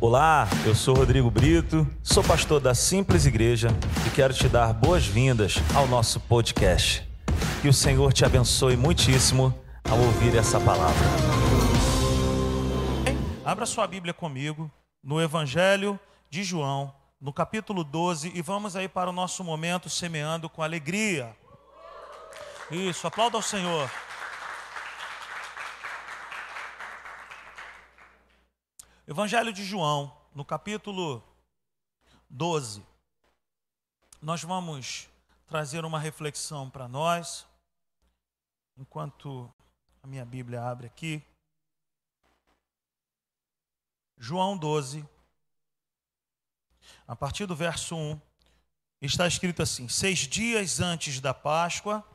Olá, eu sou Rodrigo Brito, sou pastor da Simples Igreja e quero te dar boas-vindas ao nosso podcast. Que o Senhor te abençoe muitíssimo ao ouvir essa palavra. Abra sua Bíblia comigo no Evangelho de João, no capítulo 12, e vamos aí para o nosso momento semeando com alegria. Isso, aplauda ao Senhor. Evangelho de João, no capítulo 12, nós vamos trazer uma reflexão para nós, enquanto a minha Bíblia abre aqui. João 12, a partir do verso 1, está escrito assim: Seis dias antes da Páscoa,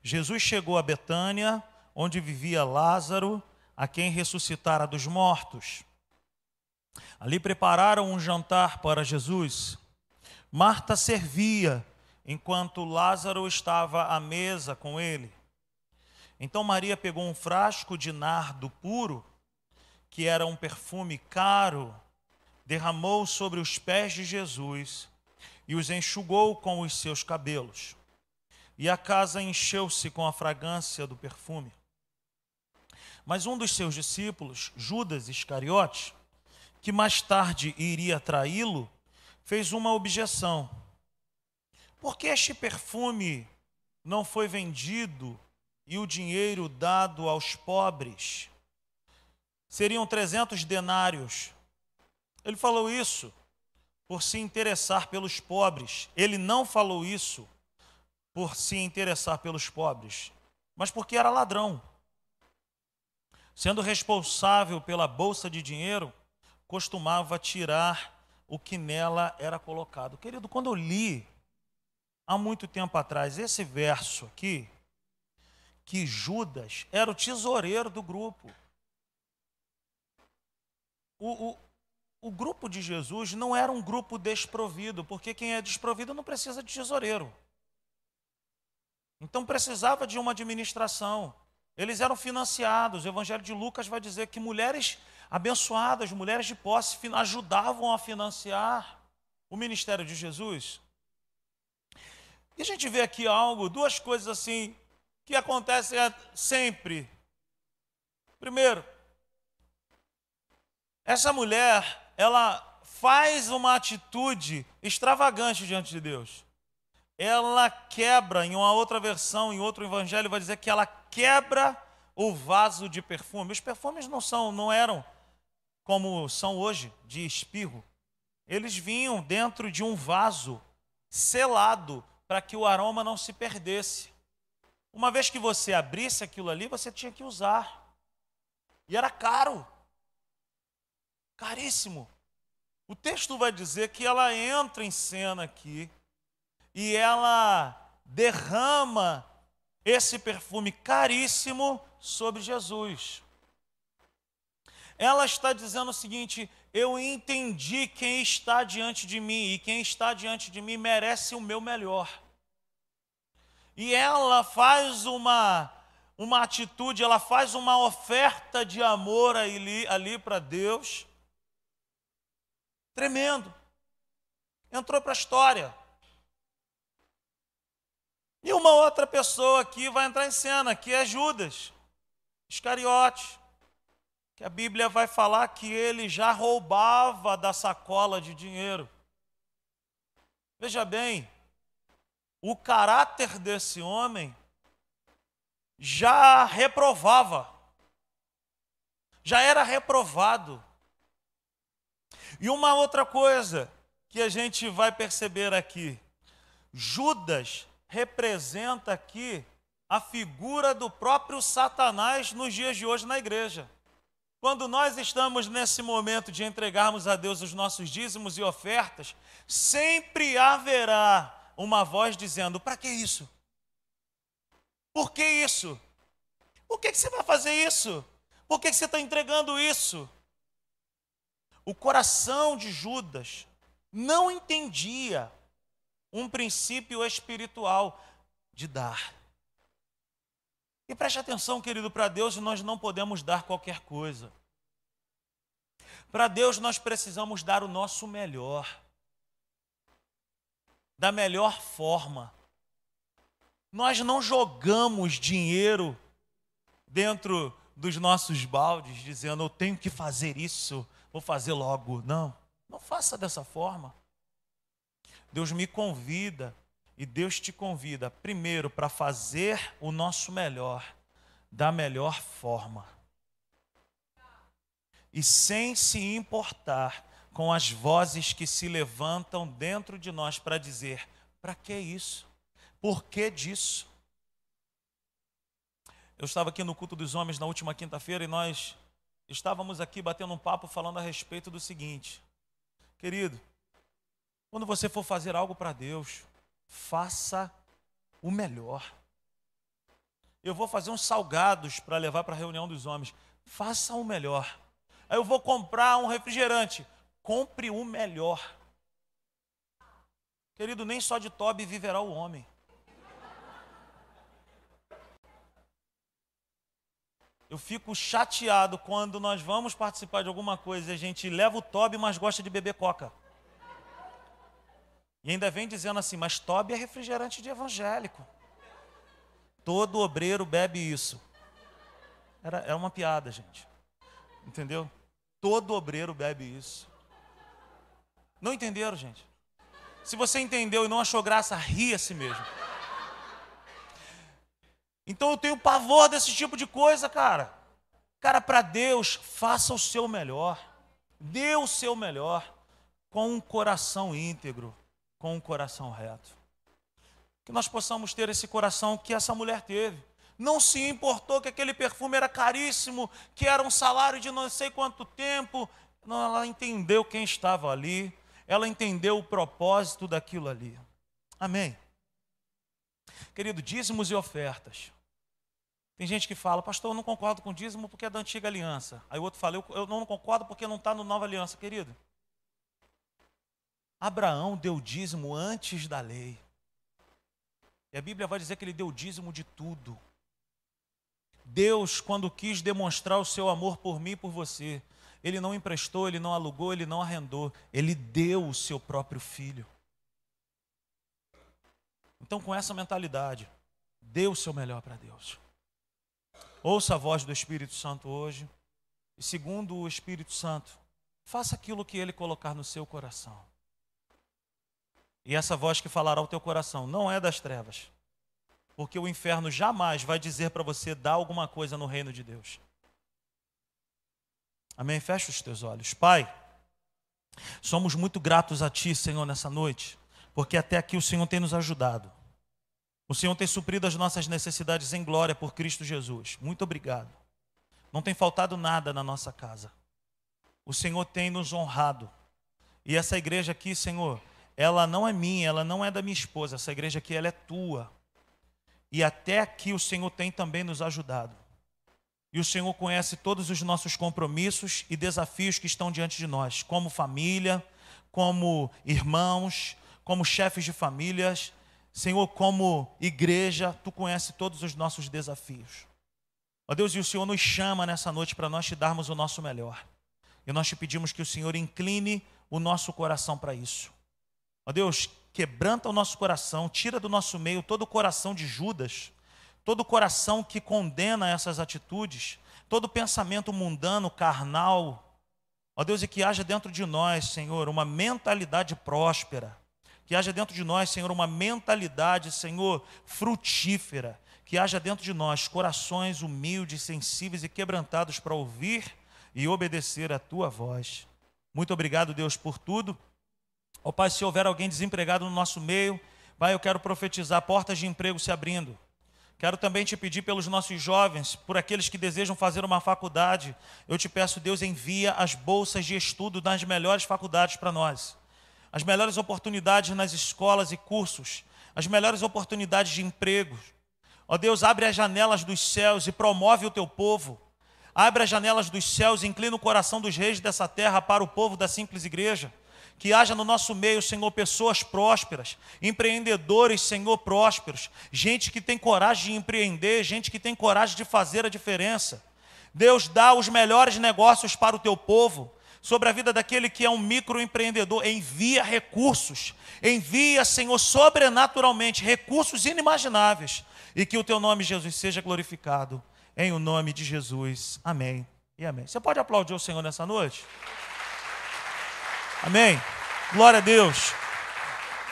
Jesus chegou a Betânia, onde vivia Lázaro, a quem ressuscitara dos mortos. Ali prepararam um jantar para Jesus. Marta servia, enquanto Lázaro estava à mesa com ele. Então Maria pegou um frasco de nardo puro, que era um perfume caro, derramou sobre os pés de Jesus e os enxugou com os seus cabelos. E a casa encheu-se com a fragrância do perfume. Mas um dos seus discípulos, Judas Iscariote, que mais tarde iria traí-lo, fez uma objeção. Por que este perfume não foi vendido e o dinheiro dado aos pobres? Seriam 300 denários. Ele falou isso por se interessar pelos pobres. Ele não falou isso por se interessar pelos pobres, mas porque era ladrão. Sendo responsável pela bolsa de dinheiro, costumava tirar o que nela era colocado. Querido, quando eu li há muito tempo atrás esse verso aqui, que Judas era o tesoureiro do grupo. O, o, o grupo de Jesus não era um grupo desprovido, porque quem é desprovido não precisa de tesoureiro. Então precisava de uma administração. Eles eram financiados. O Evangelho de Lucas vai dizer que mulheres abençoadas, mulheres de posse, ajudavam a financiar o ministério de Jesus. E a gente vê aqui algo, duas coisas assim, que acontecem sempre. Primeiro, essa mulher, ela faz uma atitude extravagante diante de Deus. Ela quebra, em uma outra versão, em outro evangelho, vai dizer que ela quebra o vaso de perfume. Os perfumes não são, não eram como são hoje, de espirro, eles vinham dentro de um vaso selado para que o aroma não se perdesse. Uma vez que você abrisse aquilo ali, você tinha que usar. E era caro. Caríssimo. O texto vai dizer que ela entra em cena aqui e ela derrama esse perfume caríssimo sobre Jesus ela está dizendo o seguinte: eu entendi quem está diante de mim, e quem está diante de mim merece o meu melhor. E ela faz uma, uma atitude, ela faz uma oferta de amor ali, ali para Deus. Tremendo. Entrou para a história. E uma outra pessoa aqui vai entrar em cena, que é Judas, Iscariote que a Bíblia vai falar que ele já roubava da sacola de dinheiro. Veja bem, o caráter desse homem já reprovava, já era reprovado. E uma outra coisa que a gente vai perceber aqui: Judas representa aqui a figura do próprio Satanás nos dias de hoje na igreja. Quando nós estamos nesse momento de entregarmos a Deus os nossos dízimos e ofertas, sempre haverá uma voz dizendo: para que isso? Por que isso? Por que, você vai fazer isso? Por que, você está entregando isso? O coração de Judas não entendia um princípio espiritual de dar. E preste atenção, querido, para Deus nós não podemos dar qualquer coisa. Para Deus nós precisamos dar o nosso melhor, da melhor forma. Nós não jogamos dinheiro dentro dos nossos baldes, dizendo eu tenho que fazer isso, vou fazer logo. Não, não faça dessa forma. Deus me convida e Deus te convida, primeiro, para fazer o nosso melhor, da melhor forma. E sem se importar com as vozes que se levantam dentro de nós para dizer: para que isso? Por que disso? Eu estava aqui no culto dos homens na última quinta-feira e nós estávamos aqui batendo um papo falando a respeito do seguinte: querido, quando você for fazer algo para Deus, faça o melhor. Eu vou fazer uns salgados para levar para a reunião dos homens. Faça o melhor. Aí eu vou comprar um refrigerante. Compre o melhor. Querido, nem só de Toby viverá o homem. Eu fico chateado quando nós vamos participar de alguma coisa e a gente leva o Toby, mas gosta de beber coca. E ainda vem dizendo assim, mas Toby é refrigerante de evangélico. Todo obreiro bebe isso. Era, era uma piada, gente. Entendeu? Todo obreiro bebe isso. Não entenderam, gente? Se você entendeu e não achou graça, ri a si mesmo. Então eu tenho pavor desse tipo de coisa, cara. Cara, para Deus, faça o seu melhor. Dê o seu melhor com um coração íntegro com um coração reto. Que nós possamos ter esse coração que essa mulher teve. Não se importou que aquele perfume era caríssimo, que era um salário de não sei quanto tempo. Não, ela entendeu quem estava ali, ela entendeu o propósito daquilo ali. Amém. Querido, dízimos e ofertas. Tem gente que fala, pastor, eu não concordo com dízimo porque é da antiga aliança. Aí o outro fala, eu, eu não concordo porque não está no nova aliança. Querido, Abraão deu dízimo antes da lei. E a Bíblia vai dizer que ele deu dízimo de tudo. Deus, quando quis demonstrar o seu amor por mim e por você, ele não emprestou, ele não alugou, ele não arrendou, ele deu o seu próprio filho. Então, com essa mentalidade, dê o seu melhor para Deus. Ouça a voz do Espírito Santo hoje. E segundo o Espírito Santo, faça aquilo que ele colocar no seu coração. E essa voz que falará ao teu coração não é das trevas. Porque o inferno jamais vai dizer para você dar alguma coisa no reino de Deus. Amém? Fecha os teus olhos. Pai, somos muito gratos a Ti, Senhor, nessa noite, porque até aqui o Senhor tem nos ajudado. O Senhor tem suprido as nossas necessidades em glória por Cristo Jesus. Muito obrigado. Não tem faltado nada na nossa casa. O Senhor tem nos honrado. E essa igreja aqui, Senhor, ela não é minha, ela não é da minha esposa, essa igreja aqui ela é tua. E até aqui o Senhor tem também nos ajudado. E o Senhor conhece todos os nossos compromissos e desafios que estão diante de nós, como família, como irmãos, como chefes de famílias, Senhor, como igreja, tu conhece todos os nossos desafios. Ó Deus, e o Senhor nos chama nessa noite para nós te darmos o nosso melhor. E nós te pedimos que o Senhor incline o nosso coração para isso. Ó Deus, quebranta o nosso coração, tira do nosso meio todo o coração de Judas, todo o coração que condena essas atitudes, todo pensamento mundano, carnal. Ó Deus, e que haja dentro de nós, Senhor, uma mentalidade próspera. Que haja dentro de nós, Senhor, uma mentalidade, Senhor, frutífera. Que haja dentro de nós corações humildes, sensíveis e quebrantados para ouvir e obedecer a tua voz. Muito obrigado, Deus, por tudo. Ó oh, Pai, se houver alguém desempregado no nosso meio, Pai, eu quero profetizar portas de emprego se abrindo. Quero também te pedir pelos nossos jovens, por aqueles que desejam fazer uma faculdade. Eu te peço, Deus, envia as bolsas de estudo das melhores faculdades para nós. As melhores oportunidades nas escolas e cursos. As melhores oportunidades de emprego. Ó Deus, abre as janelas dos céus e promove o teu povo. Abre as janelas dos céus e inclina o coração dos reis dessa terra para o povo da simples igreja que haja no nosso meio, Senhor, pessoas prósperas, empreendedores, Senhor, prósperos, gente que tem coragem de empreender, gente que tem coragem de fazer a diferença. Deus dá os melhores negócios para o teu povo. sobre a vida daquele que é um microempreendedor. Envia recursos, envia, Senhor, sobrenaturalmente, recursos inimagináveis. E que o teu nome, Jesus, seja glorificado. Em o nome de Jesus. Amém e amém. Você pode aplaudir o Senhor nessa noite? Amém. Glória a Deus.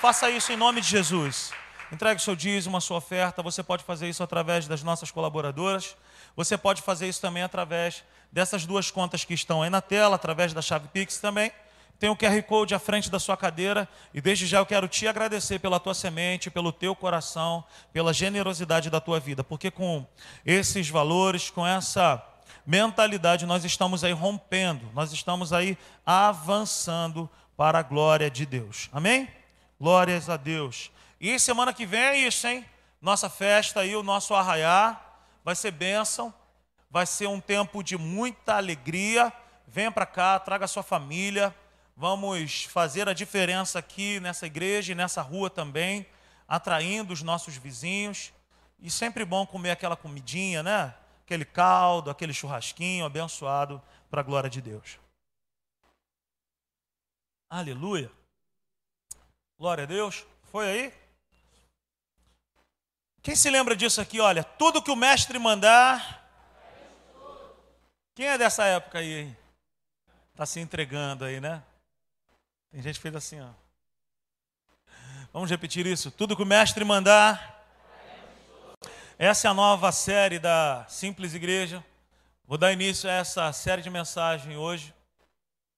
Faça isso em nome de Jesus. Entregue o seu dízimo, a sua oferta. Você pode fazer isso através das nossas colaboradoras. Você pode fazer isso também através dessas duas contas que estão aí na tela, através da chave Pix também. Tem o QR Code à frente da sua cadeira e desde já eu quero te agradecer pela tua semente, pelo teu coração, pela generosidade da tua vida, porque com esses valores, com essa mentalidade, nós estamos aí rompendo, nós estamos aí avançando para a glória de Deus. Amém? Glórias a Deus. E semana que vem é isso, hein? Nossa festa aí, o nosso arraiar, vai ser bênção, vai ser um tempo de muita alegria. Venha para cá, traga sua família. Vamos fazer a diferença aqui nessa igreja e nessa rua também, atraindo os nossos vizinhos. E sempre bom comer aquela comidinha, né? Aquele caldo, aquele churrasquinho abençoado para a glória de Deus. Aleluia. Glória a Deus. Foi aí? Quem se lembra disso aqui? Olha, tudo que o mestre mandar. Quem é dessa época aí? Está se entregando aí, né? Tem gente que fez assim, ó. Vamos repetir isso. Tudo que o mestre mandar. Essa é a nova série da Simples Igreja. Vou dar início a essa série de mensagens hoje.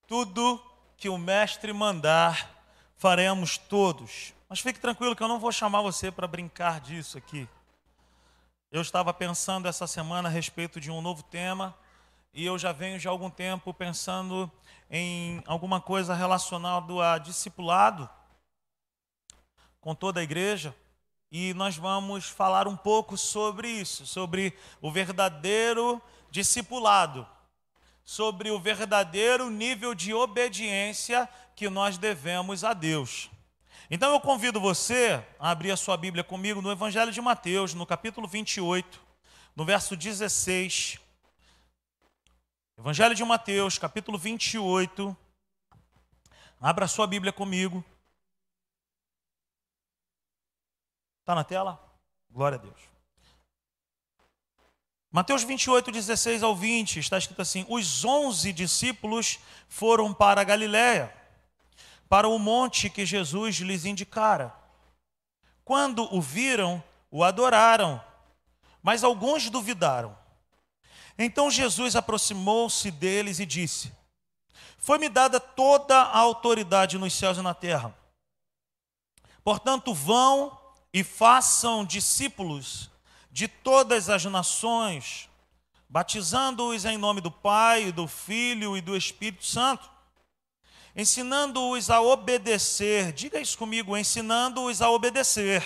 Tudo que o mestre mandar, faremos todos. Mas fique tranquilo que eu não vou chamar você para brincar disso aqui. Eu estava pensando essa semana a respeito de um novo tema e eu já venho de algum tempo pensando em alguma coisa relacionada a discipulado com toda a igreja. E nós vamos falar um pouco sobre isso, sobre o verdadeiro discipulado, sobre o verdadeiro nível de obediência que nós devemos a Deus. Então eu convido você a abrir a sua Bíblia comigo no Evangelho de Mateus, no capítulo 28, no verso 16. Evangelho de Mateus, capítulo 28. Abra a sua Bíblia comigo. Está na tela? Glória a Deus. Mateus 28, 16 ao 20, está escrito assim: Os onze discípulos foram para a Galiléia para o monte que Jesus lhes indicara. Quando o viram, o adoraram, mas alguns duvidaram. Então Jesus aproximou-se deles e disse: Foi-me dada toda a autoridade nos céus e na terra. Portanto, vão e façam discípulos de todas as nações, batizando-os em nome do Pai, do Filho e do Espírito Santo ensinando-os a obedecer. Diga isso comigo, ensinando-os a obedecer.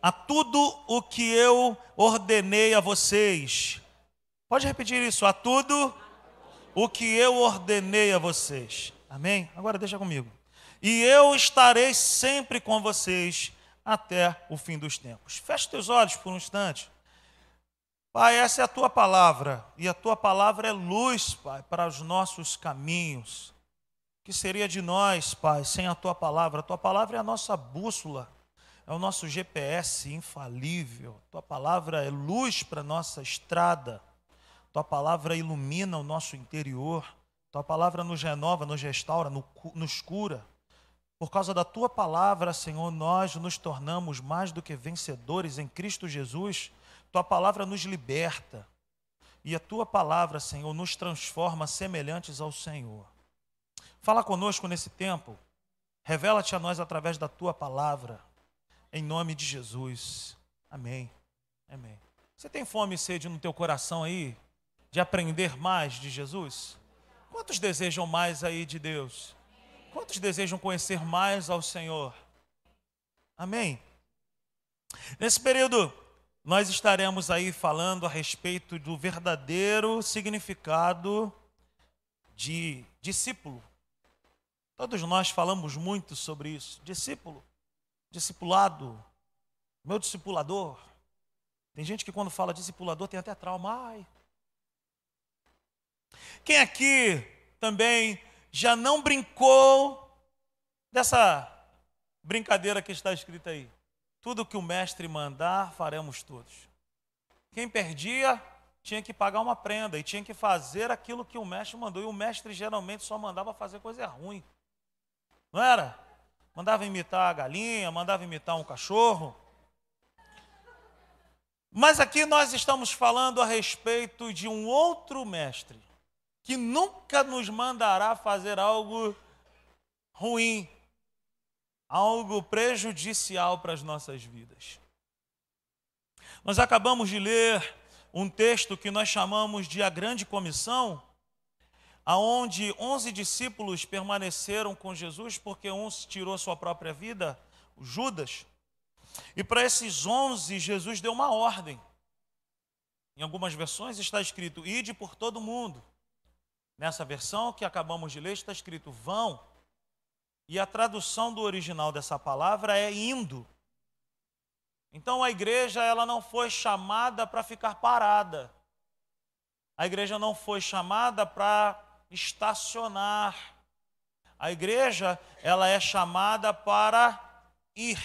A tudo o que eu ordenei a vocês. Pode repetir isso, a tudo o que eu ordenei a vocês. Amém? Agora deixa comigo. E eu estarei sempre com vocês até o fim dos tempos. Feche teus olhos por um instante. Pai, essa é a tua palavra, e a tua palavra é luz, Pai, para os nossos caminhos. Que seria de nós, Pai, sem a tua palavra? A tua palavra é a nossa bússola, é o nosso GPS infalível. A tua palavra é luz para a nossa estrada. A tua palavra ilumina o nosso interior. A tua palavra nos renova, nos restaura, nos cura. Por causa da tua palavra, Senhor, nós nos tornamos mais do que vencedores em Cristo Jesus tua palavra nos liberta. E a tua palavra, Senhor, nos transforma semelhantes ao Senhor. Fala conosco nesse tempo. Revela-te a nós através da tua palavra. Em nome de Jesus. Amém. Amém. Você tem fome e sede no teu coração aí de aprender mais de Jesus? Quantos desejam mais aí de Deus? Quantos desejam conhecer mais ao Senhor? Amém. Nesse período nós estaremos aí falando a respeito do verdadeiro significado de discípulo. Todos nós falamos muito sobre isso. Discípulo, discipulado, meu discipulador. Tem gente que quando fala discipulador tem até trauma. Ai. Quem aqui também já não brincou dessa brincadeira que está escrita aí? Tudo que o mestre mandar, faremos todos. Quem perdia, tinha que pagar uma prenda e tinha que fazer aquilo que o mestre mandou. E o mestre geralmente só mandava fazer coisa ruim. Não era? Mandava imitar a galinha, mandava imitar um cachorro. Mas aqui nós estamos falando a respeito de um outro mestre que nunca nos mandará fazer algo ruim, algo prejudicial para as nossas vidas. Nós acabamos de ler um texto que nós chamamos de a Grande Comissão, aonde onze discípulos permaneceram com Jesus porque um tirou sua própria vida, Judas. E para esses onze, Jesus deu uma ordem. Em algumas versões está escrito: ide por todo mundo. Nessa versão que acabamos de ler está escrito: vão. E a tradução do original dessa palavra é indo. Então a igreja ela não foi chamada para ficar parada. A igreja não foi chamada para estacionar. A igreja ela é chamada para ir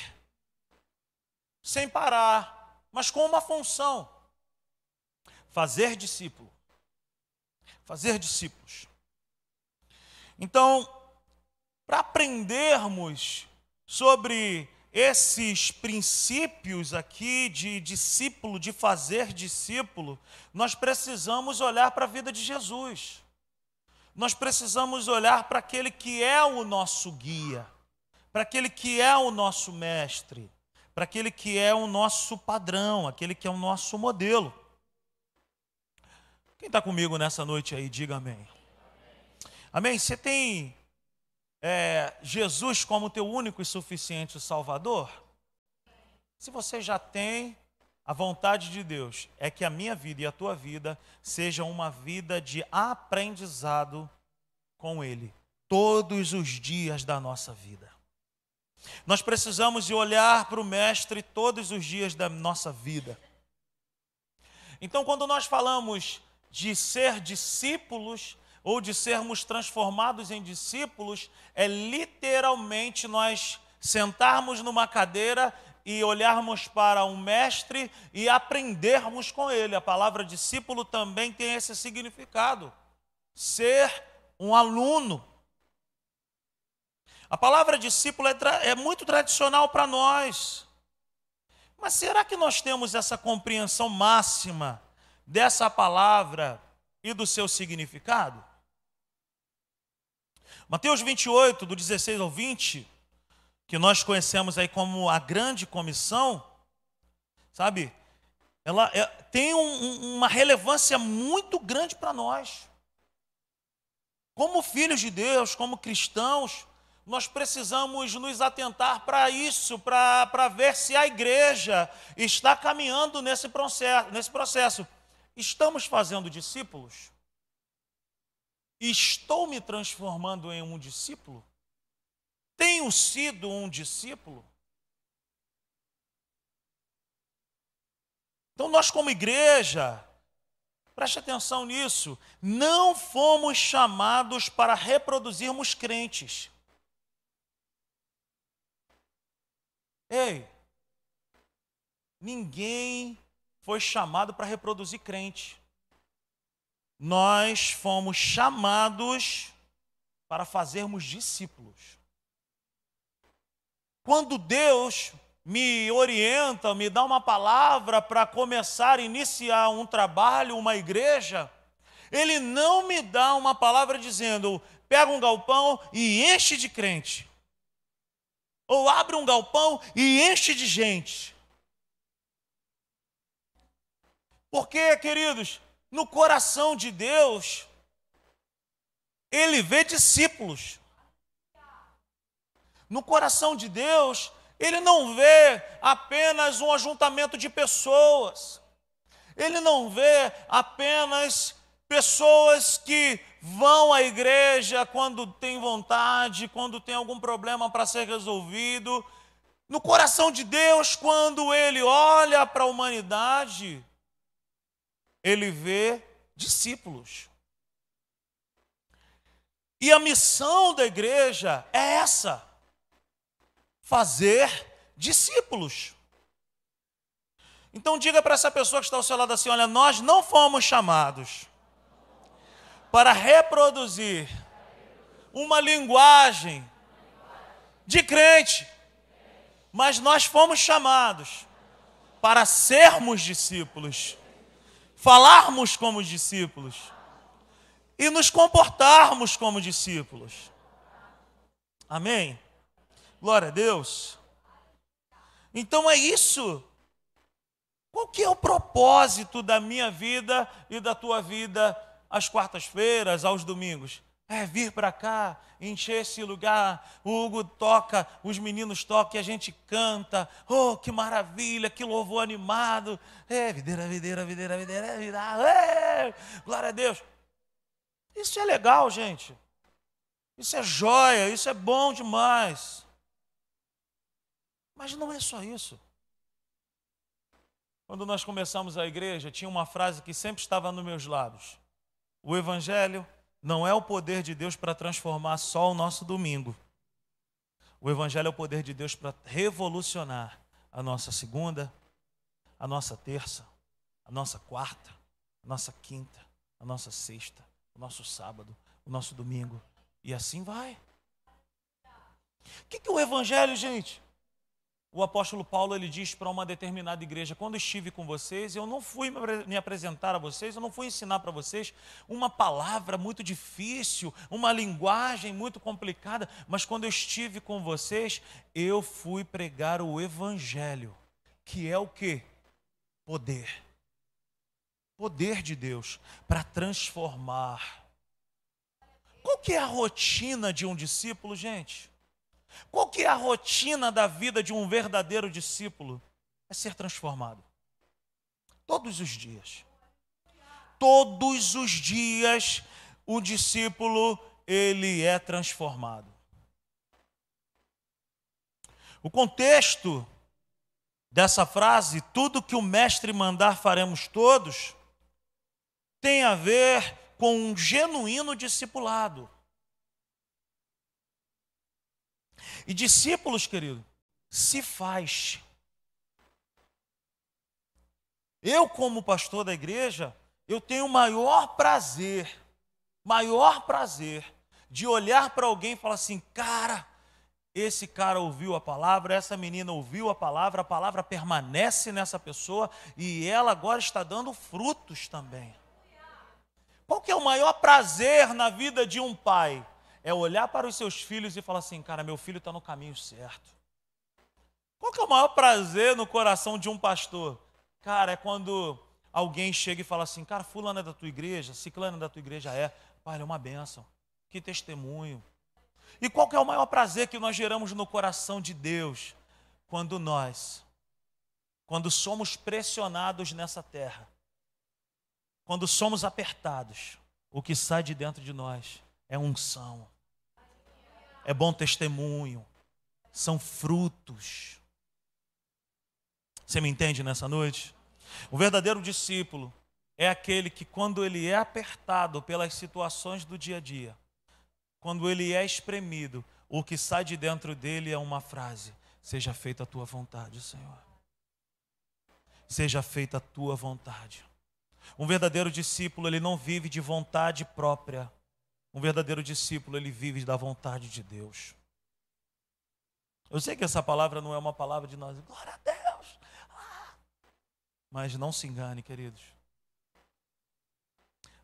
sem parar, mas com uma função: fazer discípulo. Fazer discípulos. Então, para aprendermos sobre esses princípios aqui de discípulo, de fazer discípulo, nós precisamos olhar para a vida de Jesus. Nós precisamos olhar para aquele que é o nosso guia, para aquele que é o nosso mestre, para aquele que é o nosso padrão, aquele que é o nosso modelo. Quem está comigo nessa noite aí, diga amém. Amém? Você tem é, Jesus como teu único e suficiente Salvador? Se você já tem, a vontade de Deus é que a minha vida e a tua vida seja uma vida de aprendizado com Ele, todos os dias da nossa vida. Nós precisamos de olhar para o Mestre todos os dias da nossa vida. Então, quando nós falamos de ser discípulos, ou de sermos transformados em discípulos, é literalmente nós sentarmos numa cadeira e olharmos para um mestre e aprendermos com ele. A palavra discípulo também tem esse significado. Ser um aluno. A palavra discípulo é, é muito tradicional para nós. Mas será que nós temos essa compreensão máxima dessa palavra e do seu significado? Mateus 28, do 16 ao 20, que nós conhecemos aí como a grande comissão, sabe? Ela é, tem um, uma relevância muito grande para nós. Como filhos de Deus, como cristãos, nós precisamos nos atentar para isso, para ver se a igreja está caminhando nesse processo, nesse processo. Estamos fazendo discípulos? Estou me transformando em um discípulo? Tenho sido um discípulo? Então, nós, como igreja, preste atenção nisso, não fomos chamados para reproduzirmos crentes. Ei, ninguém foi chamado para reproduzir crente nós fomos chamados para fazermos discípulos. Quando Deus me orienta, me dá uma palavra para começar, iniciar um trabalho, uma igreja, Ele não me dá uma palavra dizendo, pega um galpão e enche de crente. Ou abre um galpão e enche de gente. Porque, queridos, no coração de Deus, ele vê discípulos. No coração de Deus, ele não vê apenas um ajuntamento de pessoas. Ele não vê apenas pessoas que vão à igreja quando tem vontade, quando tem algum problema para ser resolvido. No coração de Deus, quando ele olha para a humanidade, ele vê discípulos. E a missão da igreja é essa: fazer discípulos. Então diga para essa pessoa que está ao seu lado assim: olha, nós não fomos chamados para reproduzir uma linguagem de crente, mas nós fomos chamados para sermos discípulos, falarmos como discípulos e nos comportarmos como discípulos. Amém? Glória a Deus. Então é isso. Qual que é o propósito da minha vida e da tua vida às quartas-feiras, aos domingos? É vir para cá, encher esse lugar. O Hugo toca, os meninos tocam e a gente canta. Oh, que maravilha, que louvor animado. É, videira, videira, videira, videira, videira. É, glória a Deus. Isso é legal, gente. Isso é joia, isso é bom demais. Mas não é só isso. Quando nós começamos a igreja, tinha uma frase que sempre estava nos meus lábios: O Evangelho não é o poder de Deus para transformar só o nosso domingo. O Evangelho é o poder de Deus para revolucionar a nossa segunda, a nossa terça, a nossa quarta, a nossa quinta, a nossa sexta, o nosso sábado, o nosso domingo. E assim vai. O que, que é o Evangelho, gente? O apóstolo Paulo ele diz para uma determinada igreja: quando estive com vocês, eu não fui me apresentar a vocês, eu não fui ensinar para vocês uma palavra muito difícil, uma linguagem muito complicada, mas quando eu estive com vocês, eu fui pregar o evangelho, que é o que? Poder poder de Deus para transformar. Qual que é a rotina de um discípulo, gente? Qual que é a rotina da vida de um verdadeiro discípulo? É ser transformado. Todos os dias. Todos os dias o discípulo ele é transformado. O contexto dessa frase, tudo que o mestre mandar faremos todos, tem a ver com um genuíno discipulado. E discípulos, querido, se faz. Eu, como pastor da igreja, eu tenho o maior prazer, maior prazer de olhar para alguém e falar assim: cara, esse cara ouviu a palavra, essa menina ouviu a palavra, a palavra permanece nessa pessoa e ela agora está dando frutos também. Qual que é o maior prazer na vida de um pai? É olhar para os seus filhos e falar assim, cara, meu filho está no caminho certo. Qual que é o maior prazer no coração de um pastor? Cara, é quando alguém chega e fala assim, cara, fulano é da tua igreja, ciclano é da tua igreja, é. Pai, é uma bênção. Que testemunho. E qual que é o maior prazer que nós geramos no coração de Deus? Quando nós, quando somos pressionados nessa terra, quando somos apertados, o que sai de dentro de nós é unção, é bom testemunho, são frutos. Você me entende nessa noite? O verdadeiro discípulo é aquele que, quando ele é apertado pelas situações do dia a dia, quando ele é espremido, o que sai de dentro dele é uma frase: Seja feita a tua vontade, Senhor. Seja feita a tua vontade. Um verdadeiro discípulo, ele não vive de vontade própria. Um verdadeiro discípulo, ele vive da vontade de Deus. Eu sei que essa palavra não é uma palavra de nós, glória a Deus. Ah. Mas não se engane, queridos.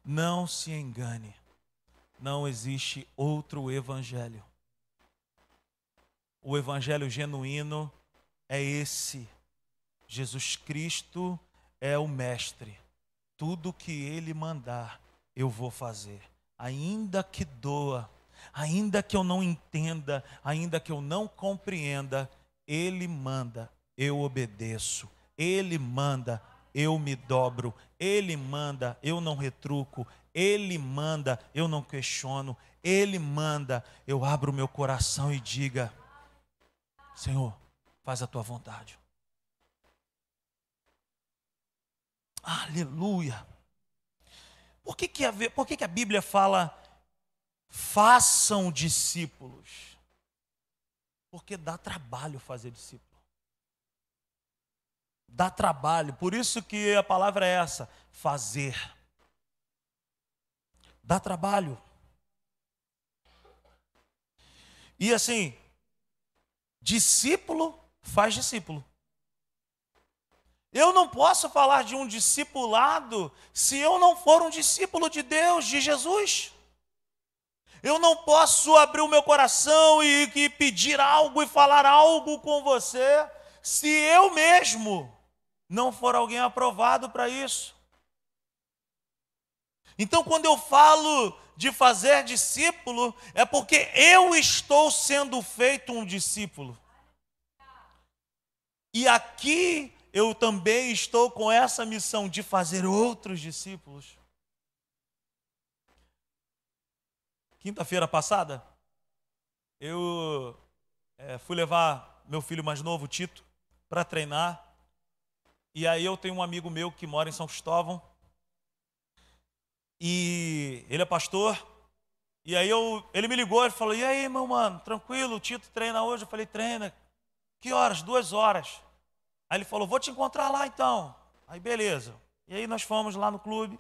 Não se engane. Não existe outro evangelho. O evangelho genuíno é esse. Jesus Cristo é o Mestre tudo que ele mandar, eu vou fazer, ainda que doa, ainda que eu não entenda, ainda que eu não compreenda, ele manda, eu obedeço, ele manda, eu me dobro, ele manda, eu não retruco, ele manda, eu não questiono, ele manda, eu abro meu coração e diga: Senhor, faz a tua vontade. Aleluia. Por que, que, a, por que, que a Bíblia fala façam discípulos. Porque dá trabalho fazer discípulo. Dá trabalho. Por isso que a palavra é essa: fazer. Dá trabalho. E assim, discípulo faz discípulo. Eu não posso falar de um discipulado se eu não for um discípulo de Deus, de Jesus. Eu não posso abrir o meu coração e, e pedir algo e falar algo com você se eu mesmo não for alguém aprovado para isso. Então, quando eu falo de fazer discípulo, é porque eu estou sendo feito um discípulo. E aqui eu também estou com essa missão de fazer outros discípulos. Quinta-feira passada, eu é, fui levar meu filho mais novo, Tito, para treinar. E aí eu tenho um amigo meu que mora em São Cristóvão. E ele é pastor. E aí eu, ele me ligou e falou: E aí, meu mano, tranquilo? O Tito treina hoje? Eu falei: Treina. Que horas? Duas horas. Aí ele falou: Vou te encontrar lá então. Aí beleza. E aí nós fomos lá no clube.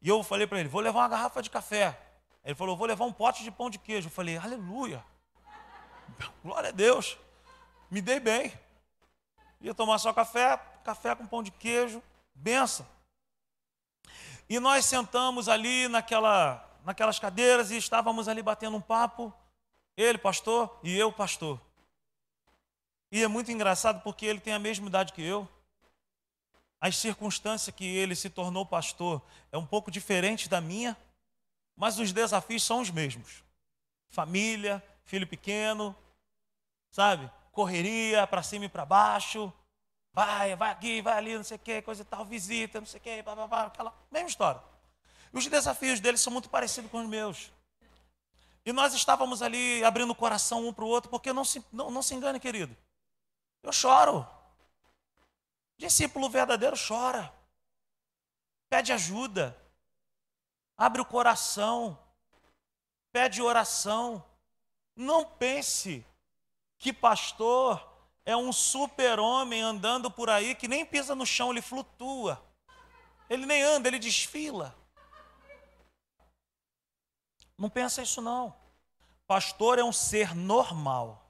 E eu falei para ele: Vou levar uma garrafa de café. Ele falou: Vou levar um pote de pão de queijo. Eu falei: Aleluia. Glória a Deus. Me dei bem. Ia tomar só café, café com pão de queijo. Benção. E nós sentamos ali naquela, naquelas cadeiras e estávamos ali batendo um papo. Ele, pastor, e eu, pastor. E é muito engraçado porque ele tem a mesma idade que eu. As circunstâncias que ele se tornou pastor é um pouco diferente da minha mas os desafios são os mesmos. Família, filho pequeno, sabe? Correria para cima e para baixo. Vai, vai aqui, vai ali, não sei o que, coisa e tal, visita, não sei o que, blá, blá, blá, aquela mesma história. Os desafios deles são muito parecidos com os meus. E nós estávamos ali abrindo o coração um para o outro, porque não se, não, não se engane, querido. Eu choro. Discípulo verdadeiro chora. Pede ajuda abre o coração, pede oração. Não pense que pastor é um super-homem andando por aí que nem pisa no chão, ele flutua. Ele nem anda, ele desfila. Não pensa isso não. Pastor é um ser normal,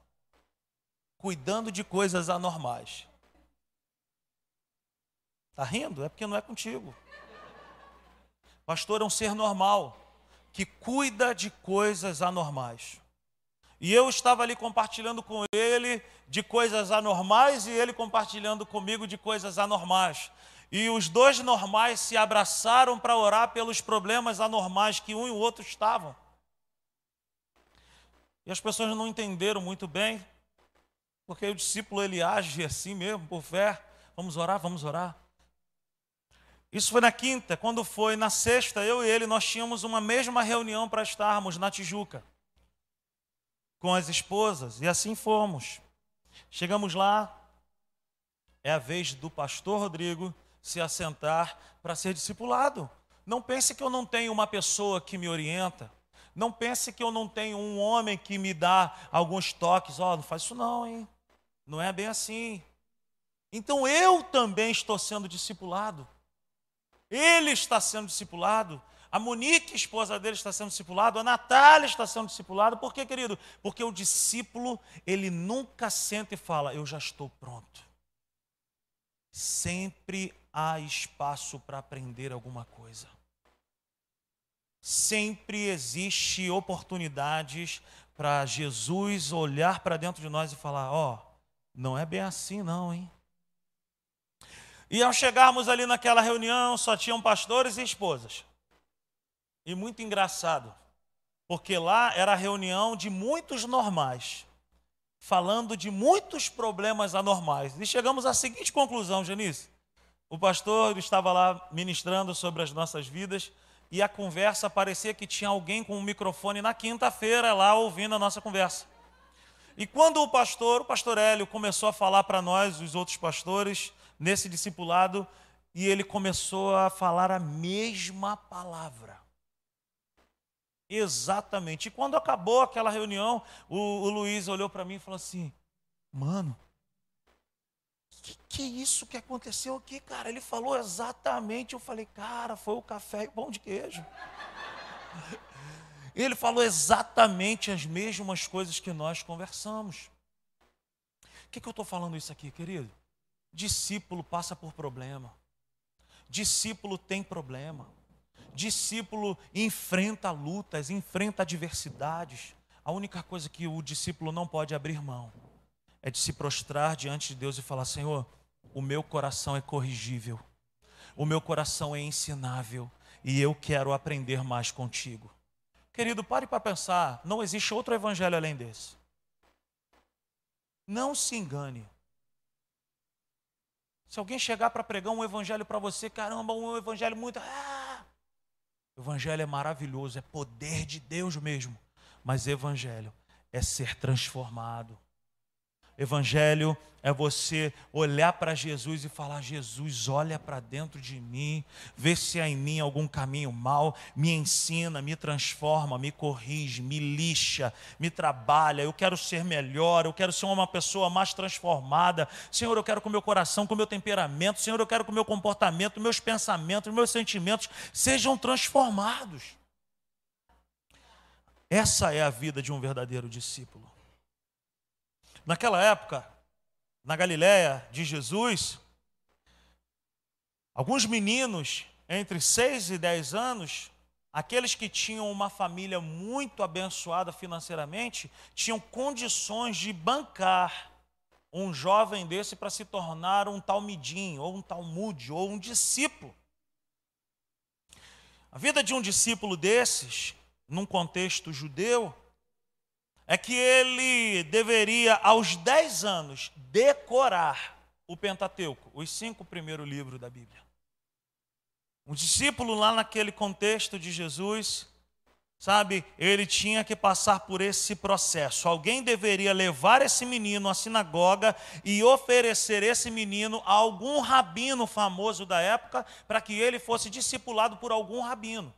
cuidando de coisas anormais. Tá rindo? É porque não é contigo. Pastor é um ser normal, que cuida de coisas anormais. E eu estava ali compartilhando com ele de coisas anormais e ele compartilhando comigo de coisas anormais. E os dois normais se abraçaram para orar pelos problemas anormais que um e o outro estavam. E as pessoas não entenderam muito bem, porque o discípulo ele age assim mesmo, por fé. Vamos orar, vamos orar. Isso foi na quinta, quando foi na sexta, eu e ele, nós tínhamos uma mesma reunião para estarmos na Tijuca, com as esposas, e assim fomos. Chegamos lá, é a vez do pastor Rodrigo se assentar para ser discipulado. Não pense que eu não tenho uma pessoa que me orienta. Não pense que eu não tenho um homem que me dá alguns toques. Ó, oh, não faz isso não, hein? Não é bem assim. Então eu também estou sendo discipulado. Ele está sendo discipulado. A Monique, esposa dele, está sendo discipulado. A Natália está sendo discipulada. Por quê, querido? Porque o discípulo, ele nunca senta e fala, eu já estou pronto. Sempre há espaço para aprender alguma coisa. Sempre existe oportunidades para Jesus olhar para dentro de nós e falar: ó, oh, não é bem assim, não, hein? E ao chegarmos ali naquela reunião, só tinham pastores e esposas. E muito engraçado, porque lá era a reunião de muitos normais, falando de muitos problemas anormais. E chegamos à seguinte conclusão, Janice. O pastor estava lá ministrando sobre as nossas vidas e a conversa parecia que tinha alguém com um microfone na quinta-feira lá ouvindo a nossa conversa. E quando o pastor, o pastor Hélio, começou a falar para nós, os outros pastores, nesse discipulado e ele começou a falar a mesma palavra. Exatamente. E quando acabou aquela reunião, o, o Luiz olhou para mim e falou assim: Mano, que, que isso que aconteceu aqui, cara? Ele falou exatamente. Eu falei, cara, foi o café e o pão de queijo. Ele falou exatamente as mesmas coisas que nós conversamos. O que, que eu estou falando isso aqui, querido? Discípulo passa por problema. Discípulo tem problema. Discípulo enfrenta lutas, enfrenta adversidades. A única coisa que o discípulo não pode abrir mão é de se prostrar diante de Deus e falar: Senhor, o meu coração é corrigível, o meu coração é ensinável e eu quero aprender mais contigo. Querido, pare para pensar: não existe outro evangelho além desse. Não se engane. Se alguém chegar para pregar um evangelho para você, caramba, um evangelho muito. Ah! Evangelho é maravilhoso, é poder de Deus mesmo. Mas evangelho é ser transformado. Evangelho é você olhar para Jesus e falar: Jesus, olha para dentro de mim, vê se há em mim algum caminho mal, me ensina, me transforma, me corrige, me lixa, me trabalha. Eu quero ser melhor, eu quero ser uma pessoa mais transformada. Senhor, eu quero com o meu coração, com o meu temperamento, Senhor, eu quero com o meu comportamento, meus pensamentos, meus sentimentos sejam transformados. Essa é a vida de um verdadeiro discípulo. Naquela época, na Galiléia de Jesus, alguns meninos entre 6 e 10 anos, aqueles que tinham uma família muito abençoada financeiramente, tinham condições de bancar um jovem desse para se tornar um talmidim, ou um talmude, ou um discípulo. A vida de um discípulo desses, num contexto judeu, é que ele deveria, aos 10 anos, decorar o Pentateuco, os cinco primeiros livros da Bíblia. Um discípulo lá naquele contexto de Jesus, sabe, ele tinha que passar por esse processo. Alguém deveria levar esse menino à sinagoga e oferecer esse menino a algum rabino famoso da época, para que ele fosse discipulado por algum rabino.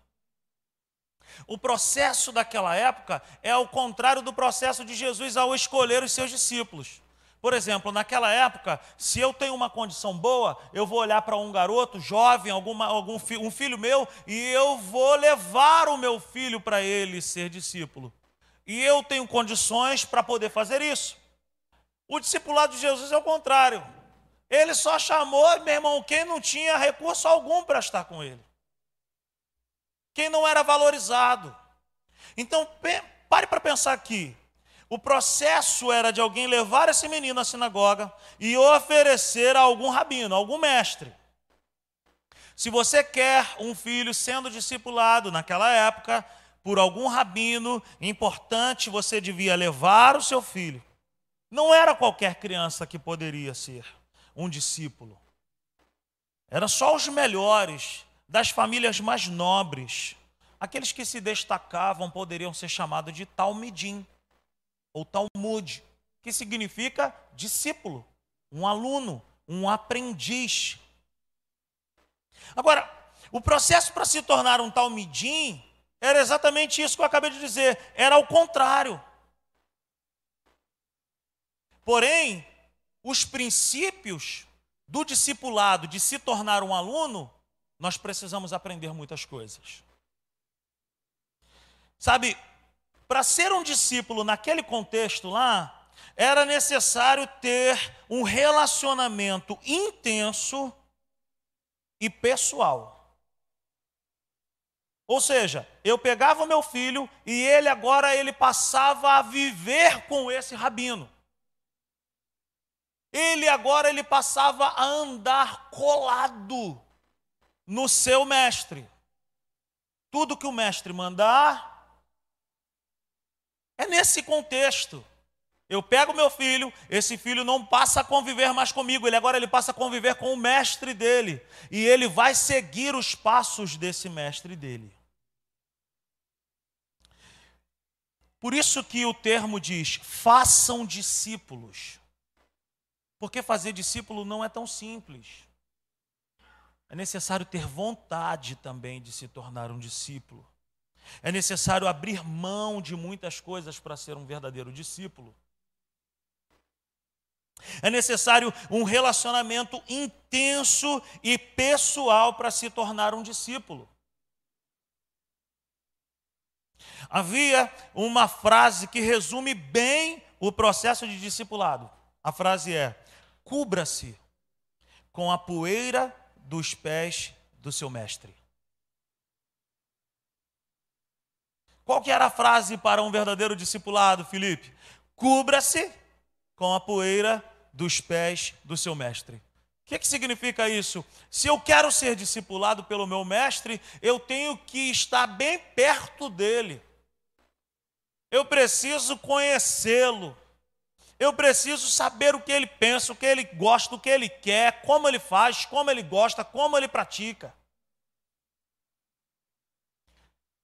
O processo daquela época é ao contrário do processo de Jesus ao escolher os seus discípulos. Por exemplo, naquela época, se eu tenho uma condição boa, eu vou olhar para um garoto jovem, alguma, algum fi, um filho meu, e eu vou levar o meu filho para ele ser discípulo. E eu tenho condições para poder fazer isso. O discipulado de Jesus é o contrário. Ele só chamou, meu irmão, quem não tinha recurso algum para estar com ele quem não era valorizado. Então, pare para pensar aqui. O processo era de alguém levar esse menino à sinagoga e oferecer a algum rabino, a algum mestre. Se você quer um filho sendo discipulado naquela época por algum rabino importante, você devia levar o seu filho. Não era qualquer criança que poderia ser um discípulo. Era só os melhores das famílias mais nobres. Aqueles que se destacavam poderiam ser chamados de Talmidim ou Talmud, que significa discípulo, um aluno, um aprendiz. Agora, o processo para se tornar um Talmidim era exatamente isso que eu acabei de dizer, era o contrário. Porém, os princípios do discipulado de se tornar um aluno nós precisamos aprender muitas coisas. Sabe, para ser um discípulo naquele contexto lá, era necessário ter um relacionamento intenso e pessoal. Ou seja, eu pegava o meu filho e ele agora ele passava a viver com esse rabino. Ele agora ele passava a andar colado no seu mestre. Tudo que o mestre mandar é nesse contexto. Eu pego meu filho, esse filho não passa a conviver mais comigo, ele agora ele passa a conviver com o mestre dele, e ele vai seguir os passos desse mestre dele. Por isso que o termo diz: façam discípulos. Porque fazer discípulo não é tão simples. É necessário ter vontade também de se tornar um discípulo. É necessário abrir mão de muitas coisas para ser um verdadeiro discípulo. É necessário um relacionamento intenso e pessoal para se tornar um discípulo. Havia uma frase que resume bem o processo de discipulado. A frase é: cubra-se com a poeira dos pés do seu mestre. Qual que era a frase para um verdadeiro discipulado, Felipe? Cubra-se com a poeira dos pés do seu mestre. O que, que significa isso? Se eu quero ser discipulado pelo meu mestre, eu tenho que estar bem perto dele. Eu preciso conhecê-lo. Eu preciso saber o que ele pensa, o que ele gosta, o que ele quer, como ele faz, como ele gosta, como ele pratica.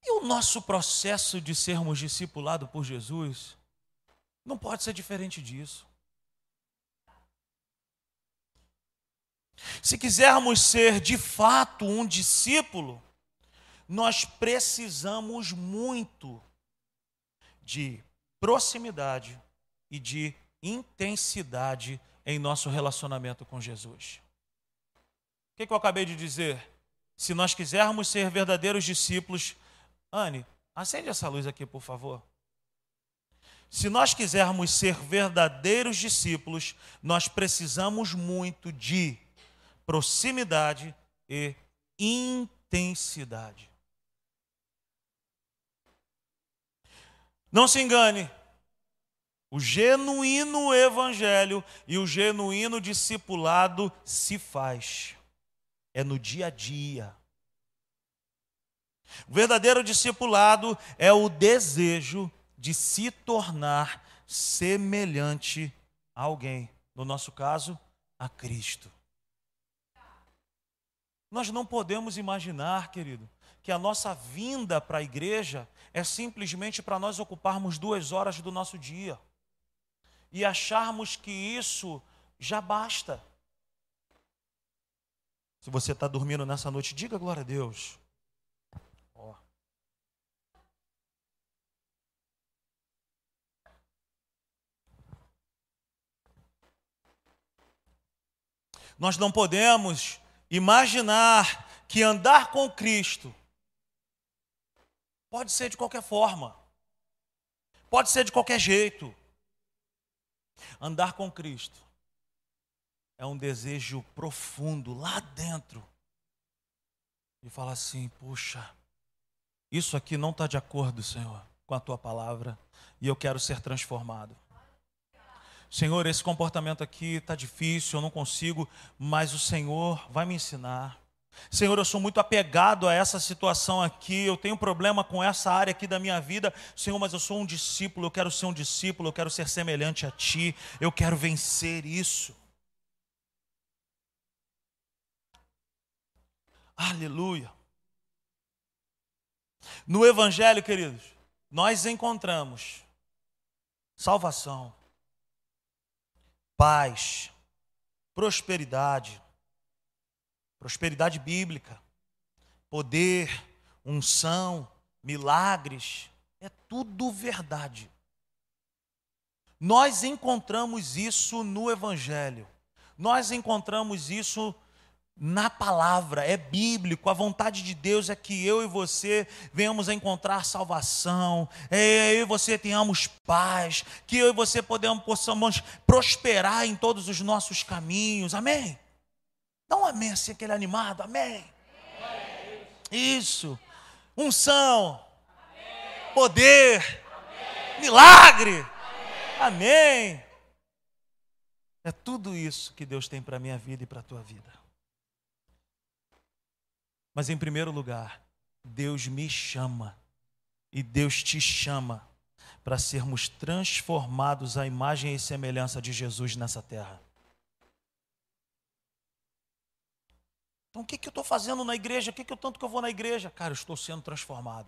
E o nosso processo de sermos discipulados por Jesus não pode ser diferente disso. Se quisermos ser de fato um discípulo, nós precisamos muito de proximidade e de intensidade em nosso relacionamento com Jesus. O que, que eu acabei de dizer? Se nós quisermos ser verdadeiros discípulos, Anne, acende essa luz aqui, por favor. Se nós quisermos ser verdadeiros discípulos, nós precisamos muito de proximidade e intensidade. Não se engane, o genuíno evangelho e o genuíno discipulado se faz. É no dia a dia. O verdadeiro discipulado é o desejo de se tornar semelhante a alguém. No nosso caso, a Cristo. Nós não podemos imaginar, querido, que a nossa vinda para a igreja é simplesmente para nós ocuparmos duas horas do nosso dia e acharmos que isso já basta. Se você está dormindo nessa noite, diga glória a Deus. Oh. Nós não podemos imaginar que andar com Cristo pode ser de qualquer forma, pode ser de qualquer jeito. Andar com Cristo é um desejo profundo lá dentro e falar assim: puxa, isso aqui não está de acordo, Senhor, com a tua palavra e eu quero ser transformado. Senhor, esse comportamento aqui está difícil, eu não consigo, mas o Senhor vai me ensinar. Senhor, eu sou muito apegado a essa situação aqui, eu tenho problema com essa área aqui da minha vida. Senhor, mas eu sou um discípulo, eu quero ser um discípulo, eu quero ser semelhante a Ti, eu quero vencer isso. Aleluia. No Evangelho, queridos, nós encontramos salvação, paz, prosperidade, prosperidade bíblica, poder, unção, milagres, é tudo verdade. Nós encontramos isso no Evangelho, nós encontramos isso na palavra, é bíblico, a vontade de Deus é que eu e você venhamos a encontrar salvação, é, eu e você tenhamos paz, que eu e você podemos, possamos prosperar em todos os nossos caminhos, amém? Dá um amém assim, aquele animado, amém. Isso. Unção. Poder. Milagre. Amém. É tudo isso que Deus tem para a minha vida e para a tua vida. Mas em primeiro lugar, Deus me chama e Deus te chama para sermos transformados à imagem e semelhança de Jesus nessa terra. Então, o que, que eu estou fazendo na igreja? O que, que eu tanto que eu vou na igreja? Cara, eu estou sendo transformado.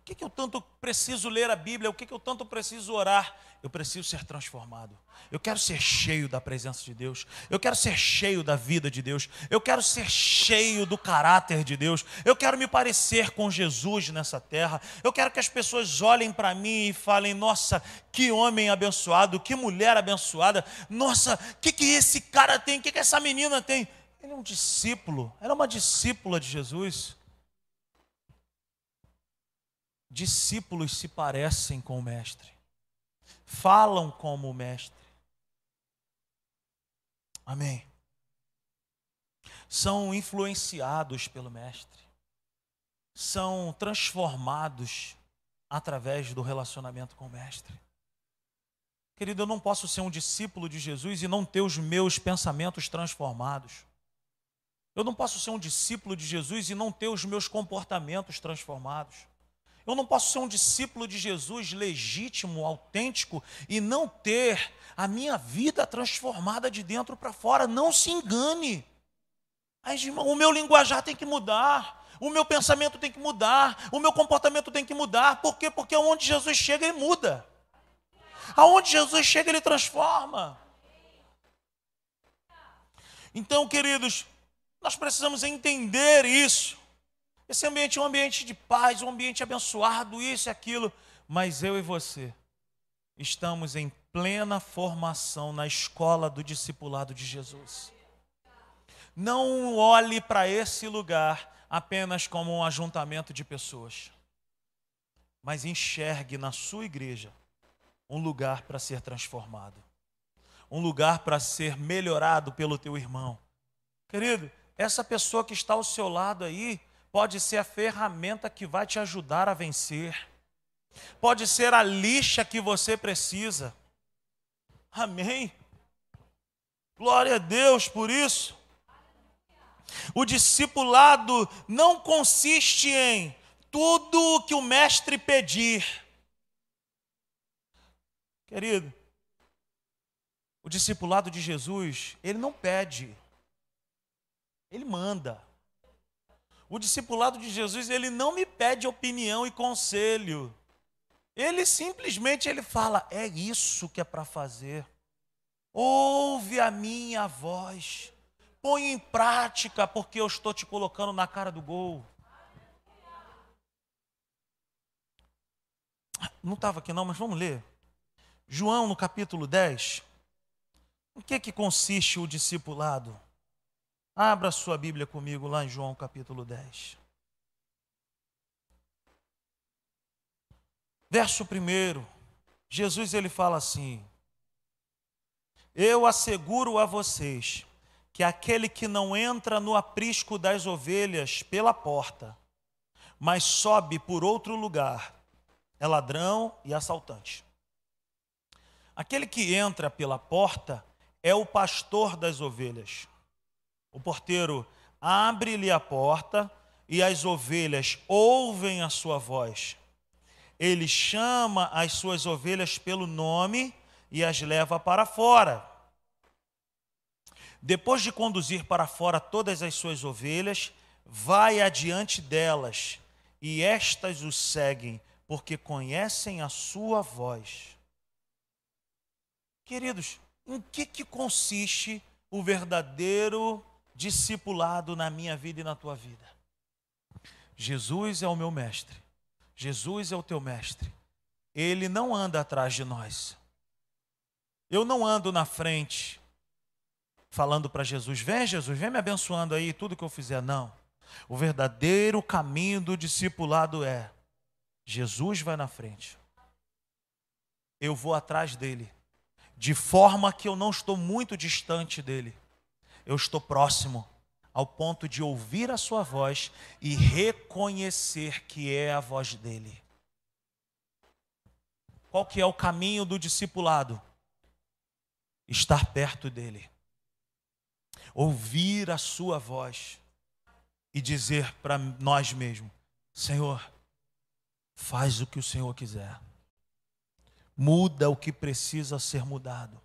O que, que eu tanto preciso ler a Bíblia? O que, que eu tanto preciso orar? Eu preciso ser transformado. Eu quero ser cheio da presença de Deus. Eu quero ser cheio da vida de Deus. Eu quero ser cheio do caráter de Deus. Eu quero me parecer com Jesus nessa terra. Eu quero que as pessoas olhem para mim e falem: Nossa, que homem abençoado, que mulher abençoada. Nossa, o que, que esse cara tem? O que, que essa menina tem? Ele é um discípulo. Ela é uma discípula de Jesus. Discípulos se parecem com o Mestre, falam como o Mestre. Amém. São influenciados pelo Mestre, são transformados através do relacionamento com o Mestre. Querido, eu não posso ser um discípulo de Jesus e não ter os meus pensamentos transformados. Eu não posso ser um discípulo de Jesus e não ter os meus comportamentos transformados. Eu não posso ser um discípulo de Jesus legítimo, autêntico e não ter a minha vida transformada de dentro para fora. Não se engane. O meu linguajar tem que mudar, o meu pensamento tem que mudar, o meu comportamento tem que mudar. Por quê? Porque onde Jesus chega, ele muda. Aonde Jesus chega, ele transforma. Então, queridos, nós precisamos entender isso. Esse ambiente é um ambiente de paz, um ambiente abençoado, isso e aquilo. Mas eu e você estamos em plena formação na escola do discipulado de Jesus. Não olhe para esse lugar apenas como um ajuntamento de pessoas, mas enxergue na sua igreja um lugar para ser transformado, um lugar para ser melhorado pelo teu irmão. Querido, essa pessoa que está ao seu lado aí, pode ser a ferramenta que vai te ajudar a vencer, pode ser a lixa que você precisa. Amém? Glória a Deus por isso. O discipulado não consiste em tudo o que o mestre pedir. Querido, o discipulado de Jesus, ele não pede, ele manda. O discipulado de Jesus, ele não me pede opinião e conselho. Ele simplesmente ele fala: "É isso que é para fazer. Ouve a minha voz. Põe em prática, porque eu estou te colocando na cara do gol." Não estava aqui não, mas vamos ler. João no capítulo 10. Em que que consiste o discipulado? Abra sua Bíblia comigo lá em João capítulo 10. Verso 1. Jesus ele fala assim: Eu asseguro a vocês que aquele que não entra no aprisco das ovelhas pela porta, mas sobe por outro lugar, é ladrão e assaltante. Aquele que entra pela porta é o pastor das ovelhas. O porteiro abre-lhe a porta e as ovelhas ouvem a sua voz. Ele chama as suas ovelhas pelo nome e as leva para fora. Depois de conduzir para fora todas as suas ovelhas, vai adiante delas, e estas o seguem, porque conhecem a sua voz. Queridos, em que, que consiste o verdadeiro discipulado na minha vida e na tua vida. Jesus é o meu mestre. Jesus é o teu mestre. Ele não anda atrás de nós. Eu não ando na frente falando para Jesus: vem, Jesus, vem me abençoando aí, tudo que eu fizer. Não. O verdadeiro caminho do discipulado é: Jesus vai na frente. Eu vou atrás dele, de forma que eu não estou muito distante dele eu estou próximo ao ponto de ouvir a sua voz e reconhecer que é a voz dele. Qual que é o caminho do discipulado? Estar perto dele. Ouvir a sua voz e dizer para nós mesmos: Senhor, faz o que o Senhor quiser. Muda o que precisa ser mudado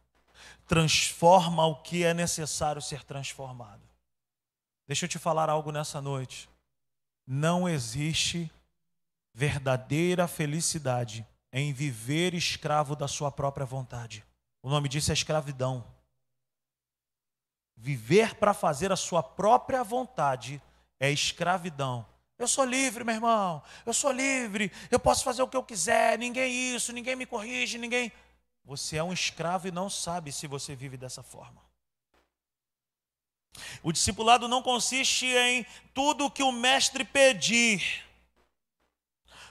transforma o que é necessário ser transformado. Deixa eu te falar algo nessa noite. Não existe verdadeira felicidade em viver escravo da sua própria vontade. O nome disso é escravidão. Viver para fazer a sua própria vontade é escravidão. Eu sou livre, meu irmão. Eu sou livre. Eu posso fazer o que eu quiser. Ninguém isso, ninguém me corrige, ninguém. Você é um escravo e não sabe se você vive dessa forma. O discipulado não consiste em tudo o que o mestre pedir.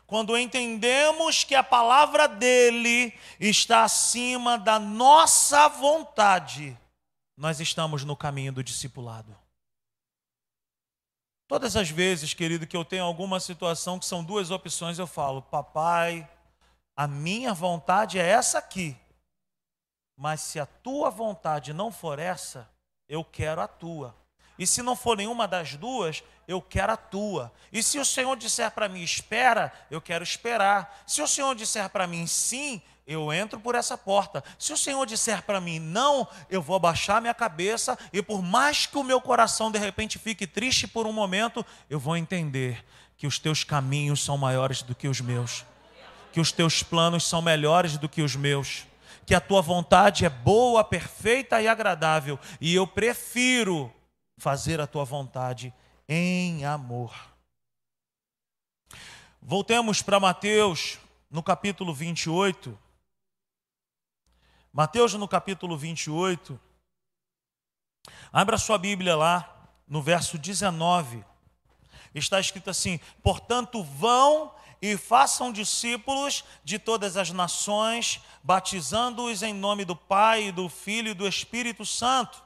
Quando entendemos que a palavra dele está acima da nossa vontade, nós estamos no caminho do discipulado. Todas as vezes, querido, que eu tenho alguma situação que são duas opções, eu falo: Papai, a minha vontade é essa aqui. Mas se a tua vontade não for essa, eu quero a tua. E se não for nenhuma das duas, eu quero a tua. E se o Senhor disser para mim, espera, eu quero esperar. Se o Senhor disser para mim, sim, eu entro por essa porta. Se o Senhor disser para mim não, eu vou abaixar minha cabeça e por mais que o meu coração de repente fique triste por um momento, eu vou entender que os teus caminhos são maiores do que os meus, que os teus planos são melhores do que os meus, que a tua vontade é boa, perfeita e agradável, e eu prefiro fazer a tua vontade em amor. Voltemos para Mateus, no capítulo 28. Mateus no capítulo 28. Abra sua Bíblia lá, no verso 19. Está escrito assim: Portanto, vão e façam discípulos de todas as nações, batizando-os em nome do Pai, do Filho e do Espírito Santo,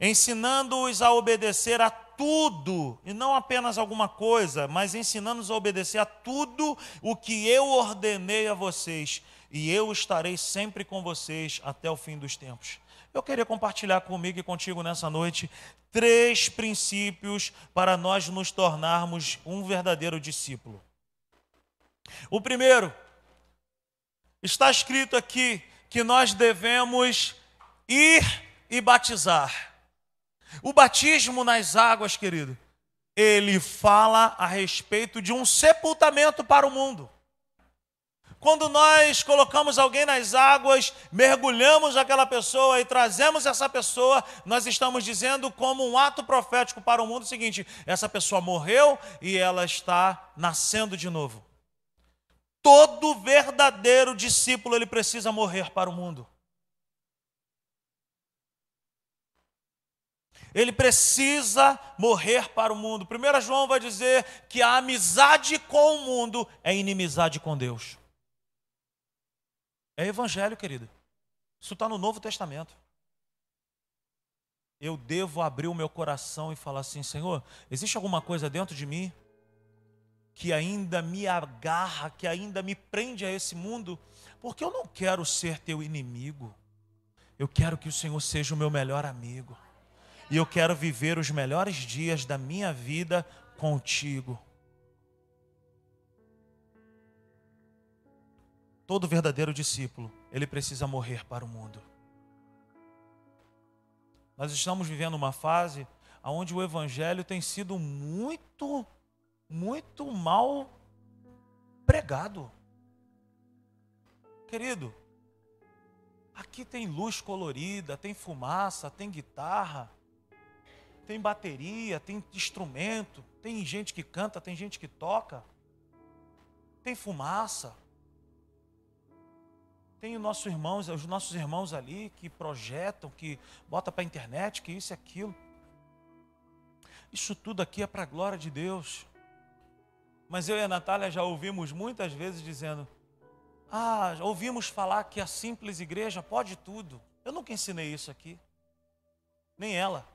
ensinando-os a obedecer a tudo, e não apenas alguma coisa, mas ensinando-os a obedecer a tudo o que eu ordenei a vocês e eu estarei sempre com vocês até o fim dos tempos. Eu queria compartilhar comigo e contigo nessa noite três princípios para nós nos tornarmos um verdadeiro discípulo. O primeiro, está escrito aqui que nós devemos ir e batizar. O batismo nas águas, querido, ele fala a respeito de um sepultamento para o mundo. Quando nós colocamos alguém nas águas, mergulhamos aquela pessoa e trazemos essa pessoa, nós estamos dizendo como um ato profético para o mundo o seguinte: essa pessoa morreu e ela está nascendo de novo. Todo verdadeiro discípulo ele precisa morrer para o mundo. Ele precisa morrer para o mundo. 1 João vai dizer que a amizade com o mundo é inimizade com Deus. É evangelho, querido. Isso está no Novo Testamento. Eu devo abrir o meu coração e falar assim: Senhor, existe alguma coisa dentro de mim que ainda me agarra, que ainda me prende a esse mundo? Porque eu não quero ser teu inimigo. Eu quero que o Senhor seja o meu melhor amigo. E eu quero viver os melhores dias da minha vida contigo. Todo verdadeiro discípulo, ele precisa morrer para o mundo. Nós estamos vivendo uma fase onde o evangelho tem sido muito, muito mal pregado. Querido, aqui tem luz colorida, tem fumaça, tem guitarra, tem bateria, tem instrumento, tem gente que canta, tem gente que toca, tem fumaça. Tem os nossos irmãos, os nossos irmãos ali que projetam, que bota para a internet, que isso e aquilo. Isso tudo aqui é para a glória de Deus. Mas eu e a Natália já ouvimos muitas vezes dizendo: Ah, ouvimos falar que a simples igreja pode tudo. Eu nunca ensinei isso aqui. Nem ela.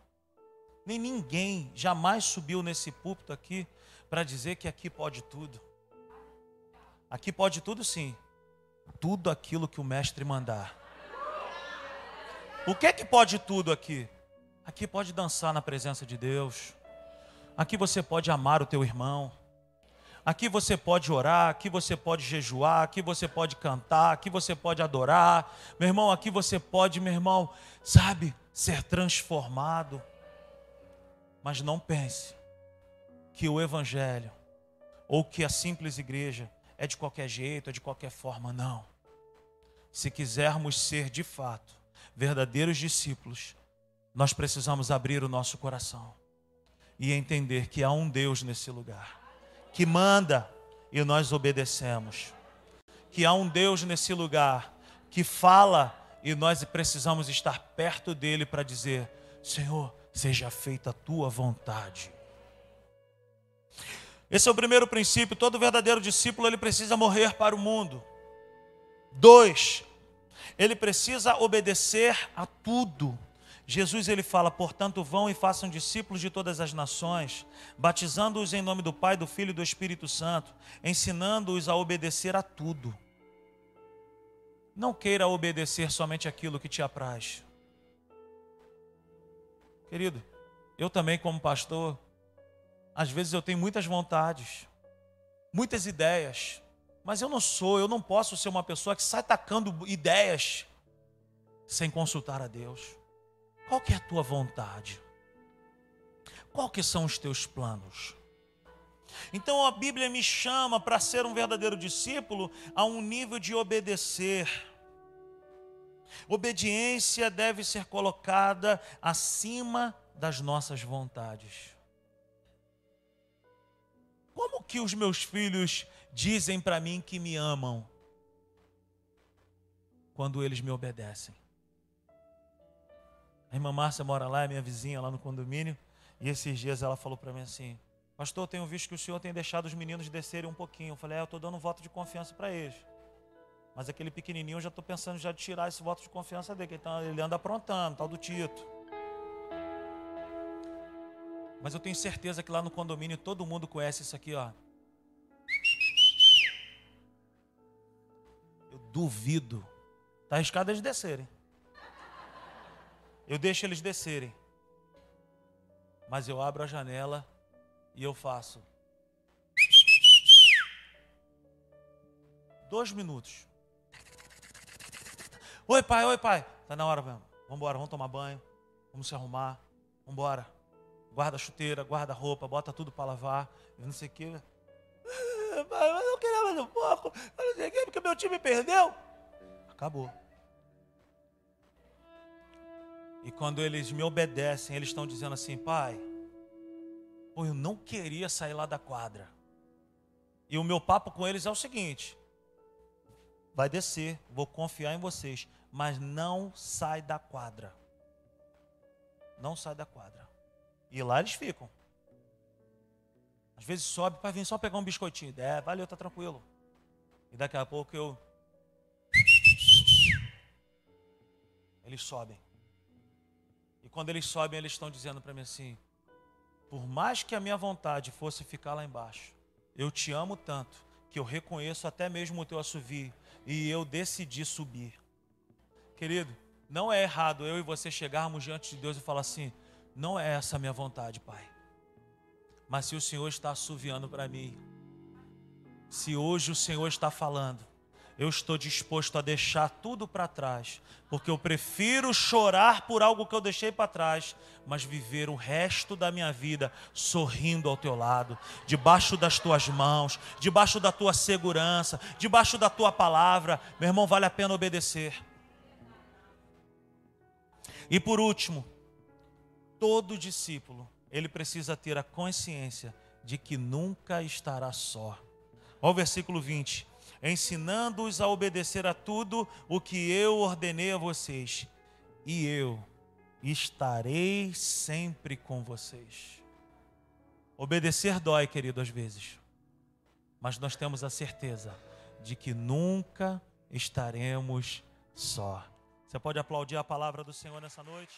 Nem ninguém jamais subiu nesse púlpito aqui para dizer que aqui pode tudo. Aqui pode tudo sim, tudo aquilo que o mestre mandar. O que é que pode tudo aqui? Aqui pode dançar na presença de Deus. Aqui você pode amar o teu irmão. Aqui você pode orar, aqui você pode jejuar, aqui você pode cantar, aqui você pode adorar. Meu irmão, aqui você pode, meu irmão, sabe, ser transformado. Mas não pense que o evangelho ou que a simples igreja é de qualquer jeito, é de qualquer forma, não. Se quisermos ser de fato verdadeiros discípulos, nós precisamos abrir o nosso coração e entender que há um Deus nesse lugar, que manda e nós obedecemos. Que há um Deus nesse lugar que fala e nós precisamos estar perto dele para dizer: Senhor, seja feita a tua vontade. Esse é o primeiro princípio. Todo verdadeiro discípulo ele precisa morrer para o mundo. Dois, ele precisa obedecer a tudo. Jesus ele fala, portanto, vão e façam discípulos de todas as nações, batizando-os em nome do Pai, do Filho e do Espírito Santo, ensinando-os a obedecer a tudo. Não queira obedecer somente aquilo que te apraz. Querido, eu também, como pastor, às vezes eu tenho muitas vontades, muitas ideias, mas eu não sou, eu não posso ser uma pessoa que sai tacando ideias sem consultar a Deus. Qual que é a tua vontade? Qual que são os teus planos? Então a Bíblia me chama para ser um verdadeiro discípulo a um nível de obedecer. Obediência deve ser colocada acima das nossas vontades. Como que os meus filhos dizem para mim que me amam quando eles me obedecem? A irmã Márcia mora lá, é minha vizinha lá no condomínio. E esses dias ela falou para mim assim: Pastor, eu tenho visto que o senhor tem deixado os meninos descerem um pouquinho. Eu falei: É, eu estou dando um voto de confiança para eles. Mas aquele pequenininho eu já estou pensando já de tirar esse voto de confiança dele, então ele anda aprontando, tal do Tito. Mas eu tenho certeza que lá no condomínio todo mundo conhece isso aqui, ó. Eu duvido. Está arriscado eles descerem. Eu deixo eles descerem. Mas eu abro a janela e eu faço. Dois minutos. Oi, pai, oi, pai. Tá na hora mesmo. Vamos embora, vamos tomar banho. Vamos se arrumar. Vamos embora. Guarda chuteira, guarda roupa, bota tudo para lavar. Não sei o quê. Pai, mas eu queria mais um pouco. Não sei o quê, porque meu time perdeu. Acabou. E quando eles me obedecem, eles estão dizendo assim: Pai, pô, eu não queria sair lá da quadra. E o meu papo com eles é o seguinte: vai descer, vou confiar em vocês, mas não sai da quadra. Não sai da quadra. E lá eles ficam. Às vezes sobe para vir só pegar um biscoitinho. É, valeu, tá tranquilo. E daqui a pouco eu. Eles sobem. E quando eles sobem, eles estão dizendo para mim assim: por mais que a minha vontade fosse ficar lá embaixo, eu te amo tanto que eu reconheço até mesmo o teu assovio e eu decidi subir. Querido, não é errado eu e você chegarmos diante de Deus e falar assim: não é essa a minha vontade, Pai. Mas se o Senhor está assoviando para mim, se hoje o Senhor está falando, eu estou disposto a deixar tudo para trás, porque eu prefiro chorar por algo que eu deixei para trás, mas viver o resto da minha vida sorrindo ao teu lado, debaixo das tuas mãos, debaixo da tua segurança, debaixo da tua palavra. Meu irmão, vale a pena obedecer. E por último, todo discípulo, ele precisa ter a consciência de que nunca estará só. Olha o versículo 20 ensinando-os a obedecer a tudo o que eu ordenei a vocês, e eu estarei sempre com vocês. Obedecer dói, querido, às vezes, mas nós temos a certeza de que nunca estaremos só. Você pode aplaudir a palavra do Senhor nessa noite?